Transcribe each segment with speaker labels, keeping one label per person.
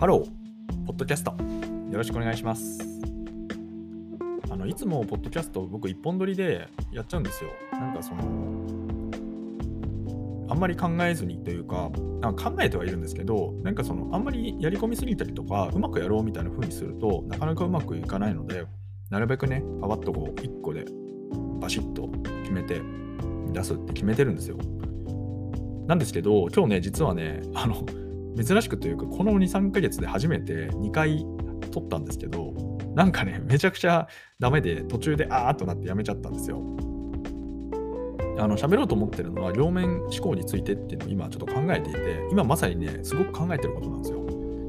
Speaker 1: ハロー、ポッドキャスト。よろしくお願いします。あのいつもポッドキャスト僕一本撮りでやっちゃうんですよ。なんかその、あんまり考えずにというか、あ考えてはいるんですけど、なんかその、あんまりやり込みすぎたりとか、うまくやろうみたいな風にするとなかなかうまくいかないので、なるべくね、パパッとこう、1個でバシッと決めて出すって決めてるんですよ。なんですけど、今日ね、実はね、あの、珍しくというか、この2、3ヶ月で初めて2回撮ったんですけど、なんかね、めちゃくちゃダメで、途中であーっとなってやめちゃったんですよ。あの喋ろうと思ってるのは両面思考についてっていうのを今ちょっと考えていて、今まさにね、すごく考えてることなんですよ。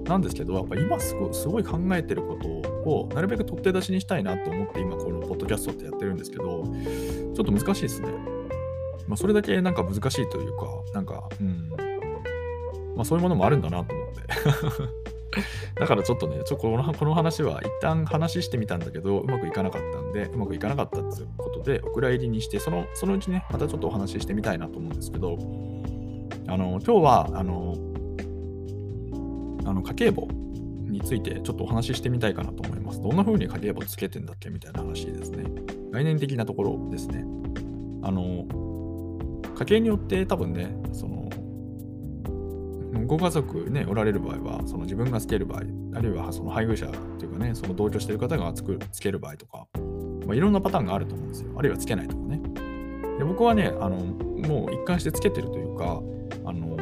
Speaker 1: なんですけど、やっぱ今すごすごい考えてることをなるべく取って出しにしたいなと思って今このポッドキャストってやってるんですけど、ちょっと難しいですね。まあ、それだけなんか難しいというか、なんか、うん、まあそういうものもあるんだなと思って。だからちょっとね、ちょこのこの話は一旦話してみたんだけど、うまくいかなかったんで、うまくいかなかったっていうことで、お蔵入りにして、そのそのうちね、またちょっとお話ししてみたいなと思うんですけど、あの、今日は、あの、あの家計簿についてちょっとお話ししてみたいかなと思います。どんな風に家計簿つけてんだっけみたいな話ですね。概念的なところですね。あの、家計によって多分ね、その、ご家族ね、おられる場合は、その自分がつける場合、あるいはその配偶者というかね、その同居している方がつくつける場合とか、まあ、いろんなパターンがあると思うんですよ。あるいはつけないとかね。で僕はね、あのもう一貫してつけてるというか、あの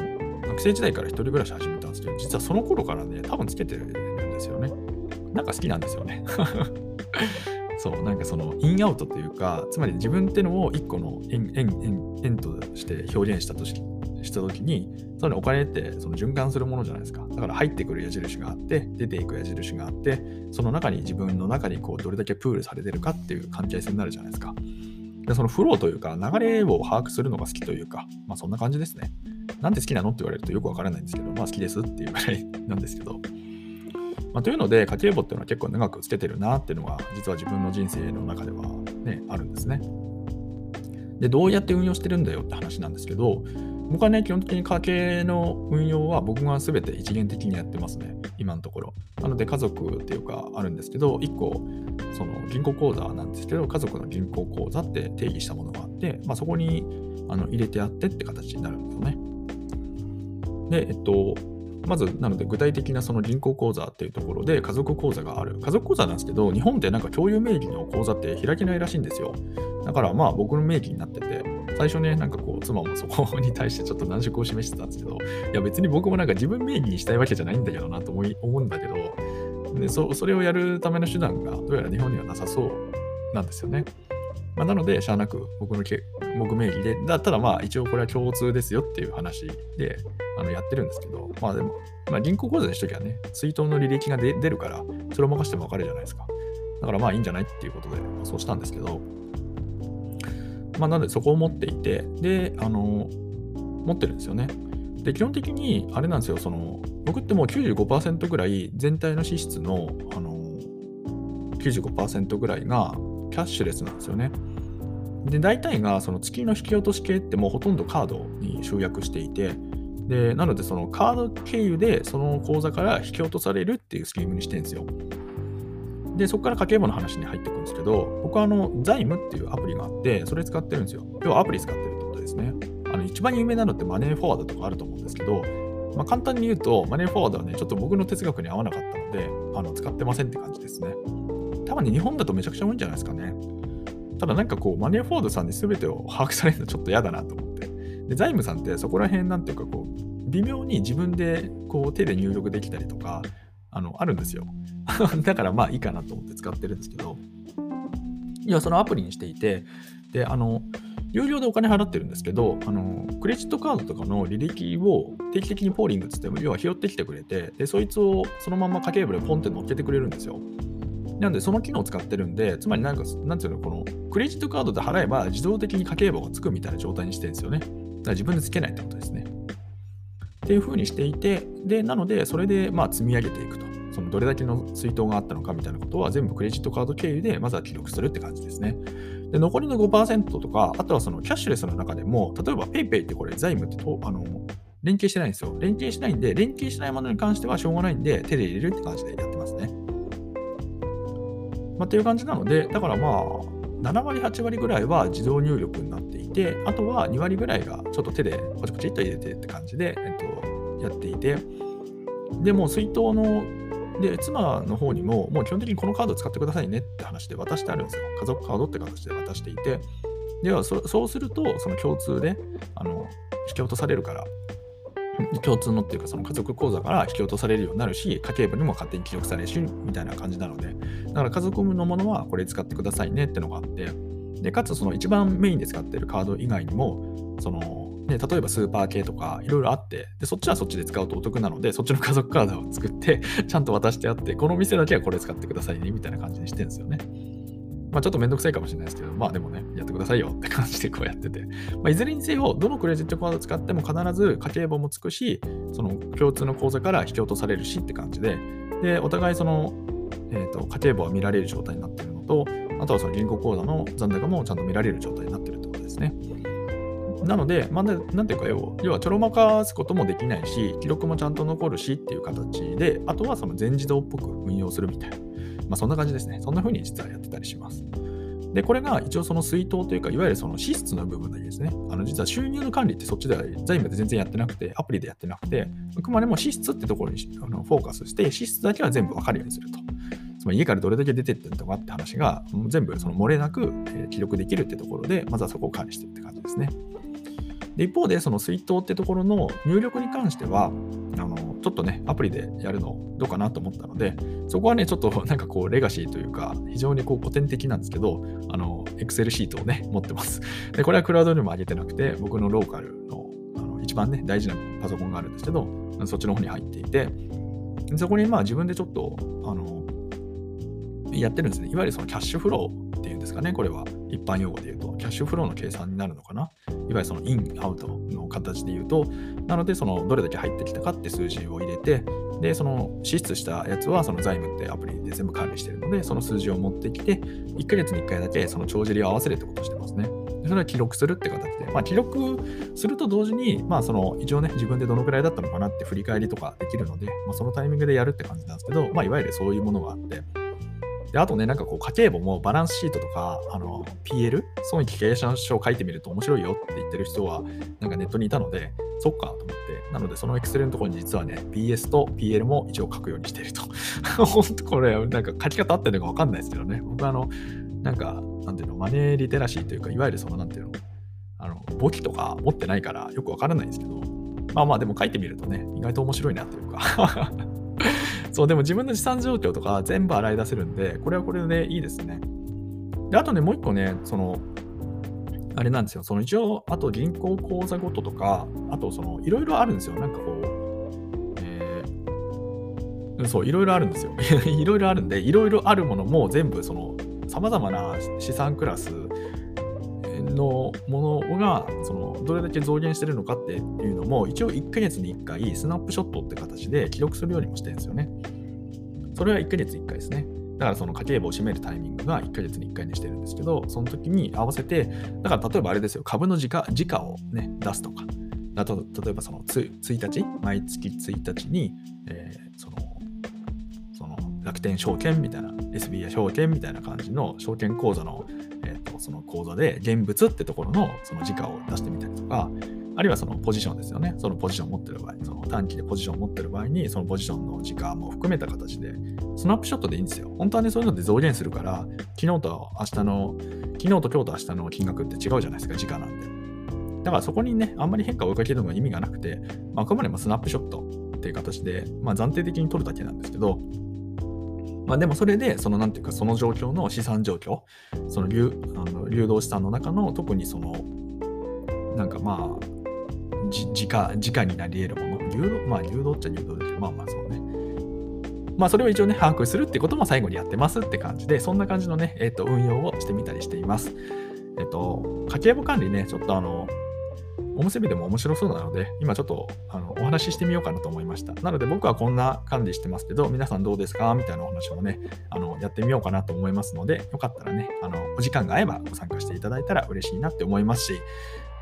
Speaker 1: 学生時代から一人暮らし始めたんですけど、実はその頃からね、多分つけてるんですよね。なんか好きなんですよね。そう、なんかそのインアウトというか、つまり自分ってのを一個の円円円円として表現したとししたときに、そのお金ってその循環するものじゃないですか。だから入ってくる矢印があって、出ていく矢印があって、その中に自分の中にこうどれだけプールされてるかっていう関係性になるじゃないですか。でそのフローというか、流れを把握するのが好きというか、まあそんな感じですね。なんで好きなのって言われるとよくわからないんですけど、まあ好きですっていうぐらいなんですけど。まあ、というので、家計簿っていうのは結構長くつけてるなっていうのが、実は自分の人生の中ではね、あるんですね。で、どうやって運用してるんだよって話なんですけど、僕はね、基本的に家計の運用は僕が全て一元的にやってますね、今のところ。なので、家族っていうかあるんですけど、1個、その銀行口座なんですけど、家族の銀行口座って定義したものがあって、まあ、そこにあの入れてあってって形になるんですよね。で、えっと、まず、なので具体的なその銀行口座っていうところで家族口座がある。家族口座なんですけど、日本ってなんか共有名義の口座って開けないらしいんですよ。だからまあ僕の名義になってて、最初ね、なんかこう、妻もそこに対してちょっと難色を示してたんですけど、いや別に僕もなんか自分名義にしたいわけじゃないんだけどなと思い思うんだけど、でそそれをやるための手段がどうやら日本にはなさそうなんですよね。まあ、なので、しゃあなく僕のけ僕名義で、だたらまあ一応これは共通ですよっていう話であのやってるんですけど、まあでも、まあ、銀行口座にしときゃね、水筒の履歴が出るから、それを任せても分かるじゃないですか。だからまあいいんじゃないっていうことで、そうしたんですけど、まあなのでそこを持っていて、で、あの、持ってるんですよね。で、基本的にあれなんですよ、その、僕ってもう95%ぐらい全体の支出の、あの、95%ぐらいがキャッシュレスなんですよね。で、大体がその月の引き落とし系ってもうほとんどカードに集約していて、で、なのでそのカード経由でその口座から引き落とされるっていうスキームにしてるんですよ。で、そこから家計簿の話に入っていくんですけど、僕はあの財務っていうアプリがあって、それ使ってるんですよ。要はアプリ使ってるってことですね。あの一番有名なのってマネーフォワードとかあると思うんですけど、まあ、簡単に言うと、マネーフォワードはね、ちょっと僕の哲学に合わなかったので、あの使ってませんって感じですね。多分ね、日本だとめちゃくちゃ多いんじゃないですかね。ただなんかこう、マネーフォワードさんに全てを把握されるのちょっと嫌だなと思って。で、財務さんってそこら辺なんていうかこう、微妙に自分でこう手で入力できたりとか、あの、あるんですよ。だからまあいいかなと思って使ってるんですけど、いや、そのアプリにしていて、で、あの、有料でお金払ってるんですけど、あの、クレジットカードとかの履歴を定期的にポーリングつっても、要は拾ってきてくれて、で、そいつをそのまま家計簿でポンって乗っけてくれるんですよ。なんで、その機能を使ってるんで、つまりなんか、なんていうの、この、クレジットカードで払えば自動的に家計簿がつくみたいな状態にしてるんですよね。だから自分でつけないってことですね。っていう風にしていて、で、なので、それで、まあ、積み上げていくと。そのどれだけの水筒があったのかみたいなことは全部クレジットカード経由でまずは記録するって感じですね。で残りの5%とか、あとはそのキャッシュレスの中でも、例えば PayPay ってこれ財務ってとあの連携してないんですよ。連携しないんで、連携しないものに関してはしょうがないんで、手で入れるって感じでやってますね。まあ、っていう感じなので、だからまあ、7割、8割ぐらいは自動入力になっていて、あとは2割ぐらいがちょっと手でポチポチっと入れてって感じで、えっと、やっていて、でも水筒ので、妻の方にも、もう基本的にこのカード使ってくださいねって話で渡してあるんですよ。家族カードって形で渡していて、ではそそうすると、その共通であの引き落とされるから、共通のっていうか、その家族口座から引き落とされるようになるし、家計簿にも勝手に記録されるし、みたいな感じなので、だから家族のものはこれ使ってくださいねってのがあって、で、かつその一番メインで使ってるカード以外にも、そのね、例えばスーパー系とかいろいろあってで、そっちはそっちで使うとお得なので、そっちの家族カードを作って、ちゃんと渡してあって、この店だけはこれ使ってくださいね、みたいな感じにしてるんですよね。まあちょっとめんどくさいかもしれないですけど、まあでもね、やってくださいよって感じでこうやってて。まあ、いずれにせよ、どのクレジットカード使っても必ず家計簿もつくし、その共通の口座から引き落とされるしって感じで、で、お互いその、えーと、家計簿は見られる状態になってるのと、あとはその銀行口座の残高もちゃんと見られる状態になってるってことですね。なので、まあ、なんていうか要、はちょろまかすこともできないし、記録もちゃんと残るしっていう形で、あとはその全自動っぽく運用するみたいな、まあ、そんな感じですね。そんな風に実はやってたりします。で、これが一応その水筒というか、いわゆるその支出の部分だけですね。あの実は収入の管理ってそっちでは財務で全然やってなくて、アプリでやってなくて、あくまでも支出ってところにあのフォーカスして、支出だけは全部わかるようにすると。つまり家からどれだけ出てってるとかって話が全部その漏れなく記録できるってところで、まずはそこを管理してるって感じですね。で一方で、その水筒ってところの入力に関しては、あのちょっとね、アプリでやるのどうかなと思ったので、そこはね、ちょっとなんかこう、レガシーというか、非常にこう古典的なんですけど、あの、Excel シートをね、持ってます。で、これはクラウドにも上げてなくて、僕のローカルのあの一番ね、大事なパソコンがあるんですけど、そっちの方に入っていて、そこにまあ自分でちょっと、あの、やってるんですね。いわゆるそのキャッシュフローっていうんですかね、これは。一般用語で言うと、キャッシュフローの計算になるのかな？いわゆるそのイン、アウトの形で言うと、なので、そのどれだけ入ってきたかって数字を入れて、で、その支出したやつは、その財務ってアプリで全部管理してるので、その数字を持ってきて、1ヶ月に1回だけその帳尻を合わせるってことをしてますね。それは記録するって形で、まあ、記録すると同時に、まあ、その一応ね、自分でどのくらいだったのかなって振り返りとかできるので、まあ、そのタイミングでやるって感じなんですけど、まあ、いわゆるそういうものがあって、で、あとね、なんかこう、家計簿もバランスシートとか、あの、PL、損益経営者書を書いてみると面白いよって言ってる人は、なんかネットにいたので、そっかと思って、なので、その Excel のところに実はね、BS と PL も一応書くようにしていると。本当これ、なんか書き方合ってるのかわかんないですけどね。僕はあの、なんか、なんていうの、マネーリテラシーというか、いわゆるその、なんていうの、あの、簿記とか持ってないからよくわからないんですけど、まあまあでも書いてみるとね、意外と面白いなというかそう、でも自分の資産状況とか全部洗い出せるんで、これはこれでいいですね。で、あとね、もう一個ね、その、あれなんですよ、その一応、あと銀行口座ごととか、あとその、いろいろあるんですよ。なんかこう、えー、そう、いろいろあるんですよ。いろいろあるんで、いろいろあるものも全部、その、さまざまな資産クラスのものがそのどれだけ増減してるのかっていうのも一応1ヶ月に1回スナップショットって形で記録するようにもしてるんですよね。それは1ヶ月1回ですね。だからその家計簿を締めるタイミングが1ヶ月に1回にしてるんですけど、その時に合わせて、だから例えばあれですよ、株の時価時価をね、出すとか、あと例えばその 1, 1日、毎月1日に、えー、その楽天証券みたいな、SBI 証券みたいな感じの証券口座のその講座で現物ってところのその時価を出してみたりとか、あるいはそのポジションですよね。そのポジションを持ってる場合、その短期でポジションを持ってる場合に、そのポジションの時価も含めた形で、スナップショットでいいんですよ。本当はね、そういうので増減するから、昨日と明日の、昨日と今日と明日の金額って違うじゃないですか、時価なんで。だからそこにね、あんまり変化を追いかけるのが意味がなくて、まあ、あくまでもスナップショットっていう形で、まあ、暫定的に取るだけなんですけど、まあ、でもそれで、そのなんていうか、その状況の資産状況、その流あの流動資産の中の特にその、なんかまあ、時価、時価になり得るもの、流動、まあ流動っちゃ流動だけど、まあまあそうね。まあそれを一応ね、把握するってことも最後にやってますって感じで、そんな感じのね、えっ、ー、と、運用をしてみたりしています。えっ、ー、と、家計簿管理ね、ちょっとあの、おむすびでも面白そうなので、今ちょっとあのお話ししてみようかなと思いました。なので僕はこんな管理してますけど、皆さんどうですかみたいなお話をね、あのやってみようかなと思いますので、よかったらね、あのお時間が合えばご参加していただいたら嬉しいなって思いますし、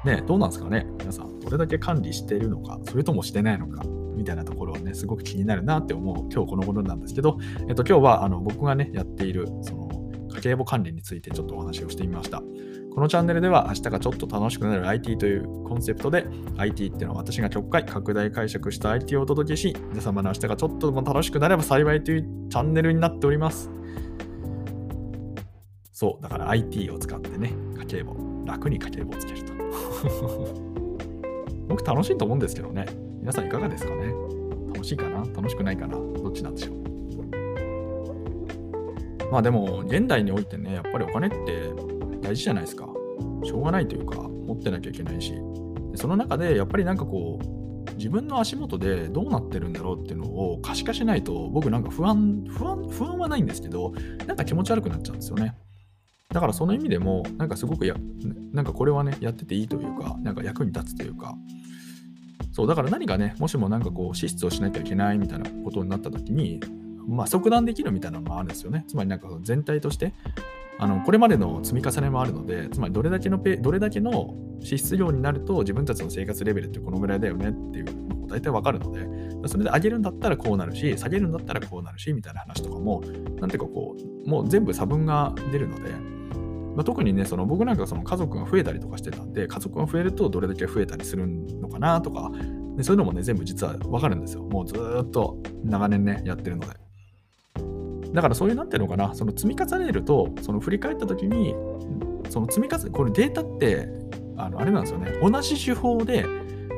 Speaker 1: ね、どうなんですかね？皆さん、どれだけ管理しているのか、それともしてないのか、みたいなところはね、すごく気になるなって思う今日この頃なんですけど、えっと、今日はあの僕がね、やっている、その、家計簿管理についてちょっとお話をしてみました。このチャンネルでは明日がちょっと楽しくなる IT というコンセプトで IT っていうのは私が極快拡大解釈した IT をお届けし皆様の明日がちょっとでも楽しくなれば幸いというチャンネルになっております。そう、だから IT を使ってね、家計簿、楽に家計簿をつけると。僕楽しいと思うんですけどね。皆さんいかがですかね楽しいかな？楽しくないかな？どっちなんでしょうまあでも、現代においてね、やっぱりお金って大事じゃないですか。しょうがないというか、持ってなきゃいけないし。でその中で、やっぱりなんかこう、自分の足元でどうなってるんだろうっていうのを可視化しないと、僕なんか不安、不安、不安はないんですけど、なんか気持ち悪くなっちゃうんですよね。だからその意味でも、なんかすごくや、なんかこれはね、やってていいというか、なんか役に立つというか、そうだから何かね、もしもなんかこう、支出をしなきゃいけないみたいなことになった時に、まあ、即断できるみたいなのもあるんですよね。つまりなんか全体として、あのこれまでの積み重ねもあるので、つまりどれだけのペどれだけの支出量になると自分たちの生活レベルってこのぐらいだよねっていうのも大体わかるので、それで上げるんだったらこうなるし、下げるんだったらこうなるし、みたいな話とかも、なんていうかこう、もう全部差分が出るので、まあ、特にね、その僕なんかその家族が増えたりとかしてたんで、家族が増えるとどれだけ増えたりするのかなとか、でそういうのもね、全部実はわかるんですよ。もうずっと長年ね、やってるので。だからそういうなんていうのかな、その積み重ねると、その振り返った時に、その積み重ね、これデータって、あのあれなんですよね、同じ手法で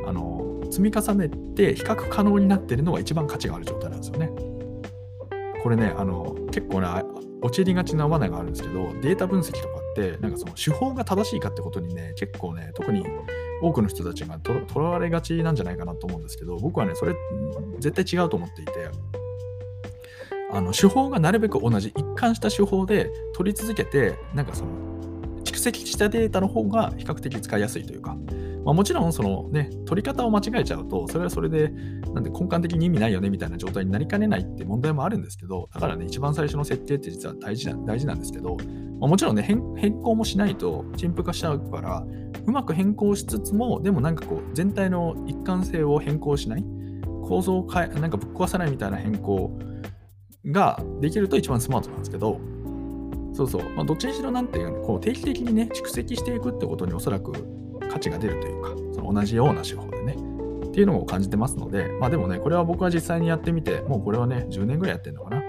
Speaker 1: あの積み重ねて比較可能になってるのが一番価値がある状態なんですよね。これね、あの結構ね、陥りがちな罠があるんですけど、データ分析とかって、なんかその手法が正しいかってことにね、結構ね、特に多くの人たちがとらわれがちなんじゃないかなと思うんですけど、僕はね、それ絶対違うと思っていて、あの手法がなるべく同じ、一貫した手法で取り続けて、なんかその蓄積したデータの方が比較的使いやすいというか、まあ、もちろんそのね、取り方を間違えちゃうと、それはそれで、なんで根幹的に意味ないよねみたいな状態になりかねないって問題もあるんですけど、だからね、一番最初の設定って実は大事な大事なんですけど、まあ、もちろんね変、更もしないと陳腐化しちゃうから、うまく変更しつつも、でもなんかこう、全体の一貫性を変更しない、構造を変え、なんかぶっ壊さないみたいな変更ができると一番スマートなんですけど、そうそう、まあ、どっちにしろなんていうの、こう定期的にね、蓄積していくってことにおそらく価値が出るというか、その同じような手法でね、っていうのを感じてますので、まあでもね、これは僕は実際にやってみて、もうこれはね、10年ぐらいやってるのかな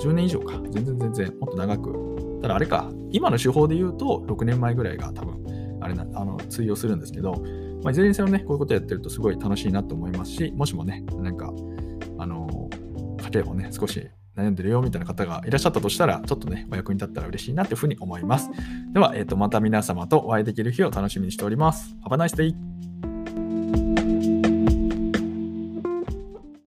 Speaker 1: ？10年以上か。全然全然、もっと長く。ただあれか、今の手法で言うと、6年前ぐらいが多分、あれな、あの、通用するんですけど、まあ、いずれにせよね、こういうことやってるとすごい楽しいなと思いますし、もしもね、なんか、あの、家計簿ね、少し悩んでるよみたいな方がいらっしゃったとしたら、ちょっとね、お役に立ったら嬉しいなというふうに思います。では、えー、とまた皆様とお会いできる日を楽しみにしております。Have a nice day!